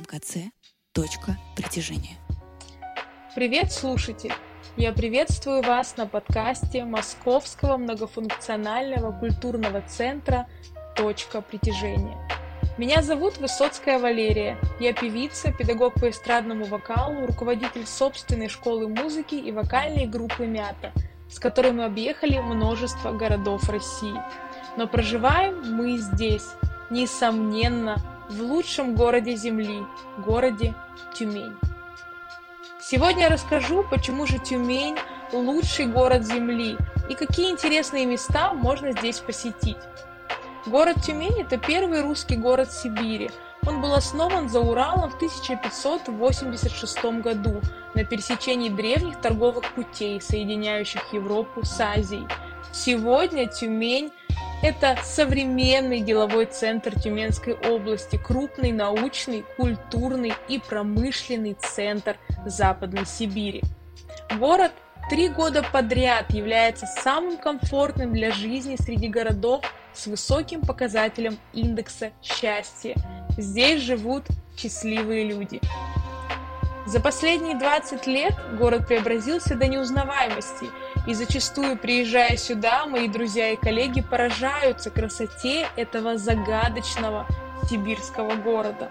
ММКЦ «Точка притяжения». Привет, слушатель! Я приветствую вас на подкасте Московского многофункционального культурного центра «Точка притяжения». Меня зовут Высоцкая Валерия. Я певица, педагог по эстрадному вокалу, руководитель собственной школы музыки и вокальной группы «Мята», с которой мы объехали множество городов России. Но проживаем мы здесь, несомненно, в лучшем городе Земли, городе Тюмень. Сегодня я расскажу, почему же Тюмень – лучший город Земли и какие интересные места можно здесь посетить. Город Тюмень – это первый русский город Сибири. Он был основан за Уралом в 1586 году на пересечении древних торговых путей, соединяющих Европу с Азией. Сегодня Тюмень это современный деловой центр Тюменской области, крупный научный, культурный и промышленный центр Западной Сибири. Город три года подряд является самым комфортным для жизни среди городов с высоким показателем индекса счастья. Здесь живут счастливые люди. За последние 20 лет город преобразился до неузнаваемости – и зачастую, приезжая сюда, мои друзья и коллеги поражаются красоте этого загадочного сибирского города.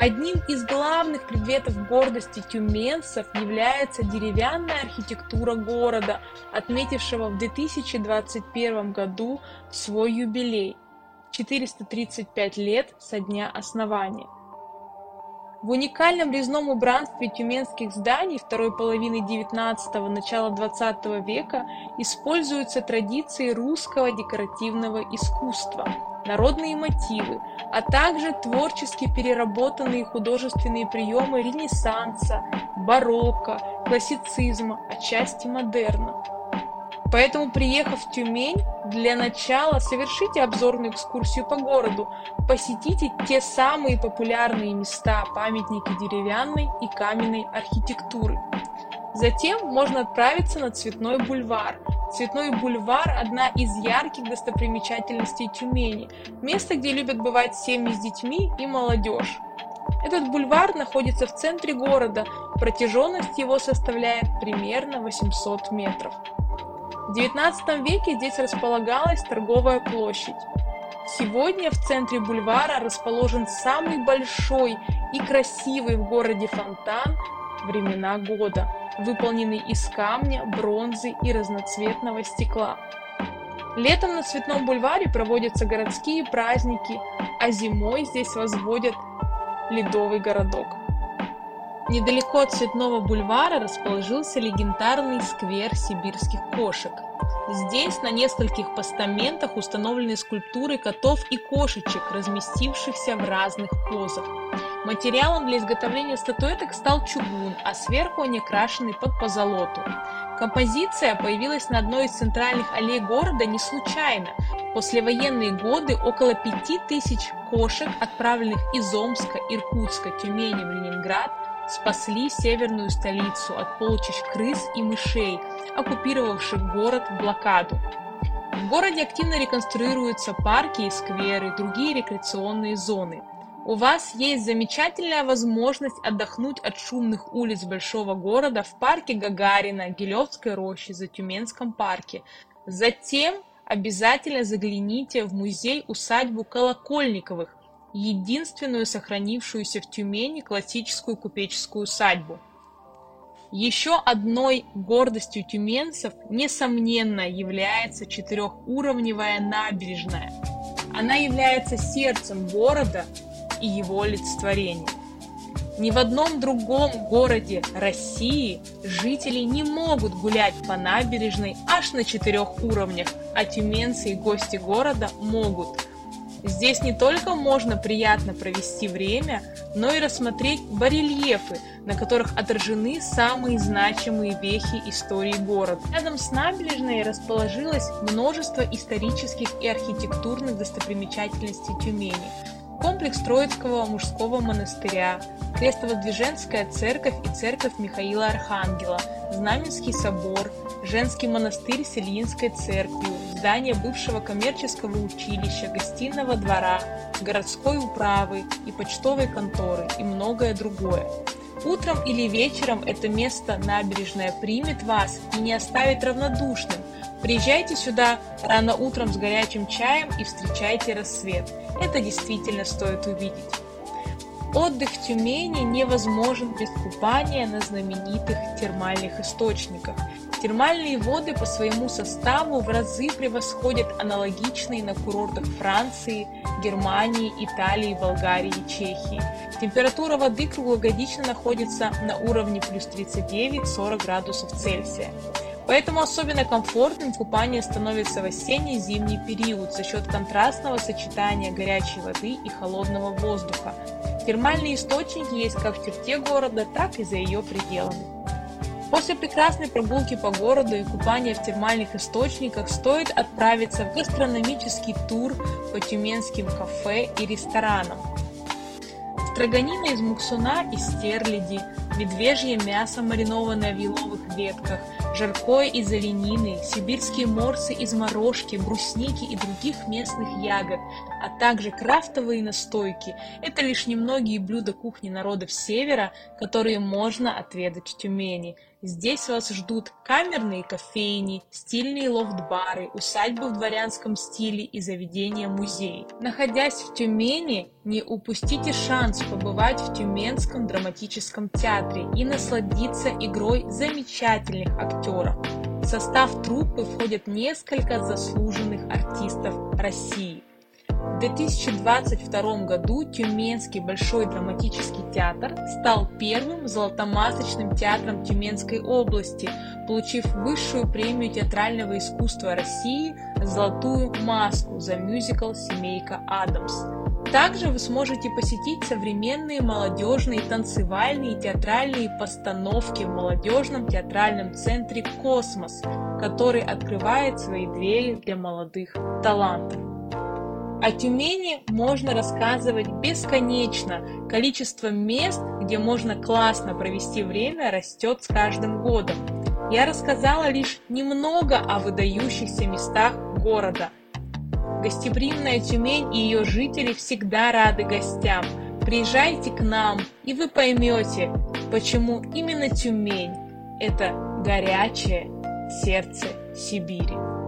Одним из главных предметов гордости тюменцев является деревянная архитектура города, отметившего в 2021 году свой юбилей – 435 лет со дня основания. В уникальном резном убранстве тюменских зданий второй половины XIX – начала XX века используются традиции русского декоративного искусства, народные мотивы, а также творчески переработанные художественные приемы Ренессанса, барокко, классицизма, отчасти модерна. Поэтому, приехав в Тюмень, для начала совершите обзорную экскурсию по городу, посетите те самые популярные места, памятники деревянной и каменной архитектуры. Затем можно отправиться на Цветной бульвар. Цветной бульвар – одна из ярких достопримечательностей Тюмени, место, где любят бывать семьи с детьми и молодежь. Этот бульвар находится в центре города, протяженность его составляет примерно 800 метров. В XIX веке здесь располагалась торговая площадь. Сегодня в центре бульвара расположен самый большой и красивый в городе фонтан времена года, выполненный из камня, бронзы и разноцветного стекла. Летом на Цветном бульваре проводятся городские праздники, а зимой здесь возводят ледовый городок. Недалеко от Цветного бульвара расположился легендарный сквер сибирских кошек. Здесь на нескольких постаментах установлены скульптуры котов и кошечек, разместившихся в разных позах. Материалом для изготовления статуэток стал чугун, а сверху они крашены под позолоту. Композиция появилась на одной из центральных аллей города не случайно. В послевоенные годы около пяти тысяч кошек, отправленных из Омска, Иркутска, Тюмени в Ленинград, спасли северную столицу от полчищ крыс и мышей, оккупировавших город в блокаду. В городе активно реконструируются парки и скверы, другие рекреационные зоны. У вас есть замечательная возможность отдохнуть от шумных улиц большого города в парке Гагарина, Гелевской роще, Затюменском парке. Затем обязательно загляните в музей-усадьбу Колокольниковых, единственную сохранившуюся в Тюмени классическую купеческую усадьбу. Еще одной гордостью тюменцев, несомненно, является четырехуровневая набережная. Она является сердцем города и его олицетворением. Ни в одном другом городе России жители не могут гулять по набережной аж на четырех уровнях, а тюменцы и гости города могут – Здесь не только можно приятно провести время, но и рассмотреть барельефы, на которых отражены самые значимые вехи истории города. Рядом с набережной расположилось множество исторических и архитектурных достопримечательностей Тюмени. Комплекс Троицкого мужского монастыря, Крестовоздвиженская церковь и церковь Михаила Архангела, Знаменский собор, женский монастырь с Ильинской церковью, здания бывшего коммерческого училища, гостиного двора, городской управы и почтовой конторы и многое другое. Утром или вечером это место набережная примет вас и не оставит равнодушным. Приезжайте сюда рано утром с горячим чаем и встречайте рассвет. Это действительно стоит увидеть. Отдых в Тюмени невозможен без купания на знаменитых термальных источниках. Термальные воды по своему составу в разы превосходят аналогичные на курортах Франции, Германии, Италии, Болгарии и Чехии. Температура воды круглогодично находится на уровне плюс 39-40 градусов Цельсия. Поэтому особенно комфортным купание становится в осенне-зимний период за счет контрастного сочетания горячей воды и холодного воздуха. Термальные источники есть как в черте города, так и за ее пределами. После прекрасной прогулки по городу и купания в термальных источниках стоит отправиться в гастрономический тур по тюменским кафе и ресторанам. Строганина из муксуна и стерляди, медвежье мясо, маринованное в еловых ветках, жаркое из оленины, сибирские морсы из морожки, брусники и других местных ягод, а также крафтовые настойки – это лишь немногие блюда кухни народов Севера, которые можно отведать в Тюмени – Здесь вас ждут камерные кофейни, стильные лофт-бары, усадьбы в дворянском стиле и заведения-музей. Находясь в Тюмени, не упустите шанс побывать в Тюменском драматическом театре и насладиться игрой замечательных актеров. В состав труппы входят несколько заслуженных артистов России – 2022 году Тюменский Большой драматический театр стал первым золотомасочным театром Тюменской области, получив высшую премию театрального искусства России «Золотую маску» за мюзикл «Семейка Адамс». Также вы сможете посетить современные молодежные танцевальные и театральные постановки в молодежном театральном центре «Космос», который открывает свои двери для молодых талантов. О Тюмени можно рассказывать бесконечно. Количество мест, где можно классно провести время, растет с каждым годом. Я рассказала лишь немного о выдающихся местах города. Гостеприимная Тюмень и ее жители всегда рады гостям. Приезжайте к нам, и вы поймете, почему именно Тюмень – это горячее сердце Сибири.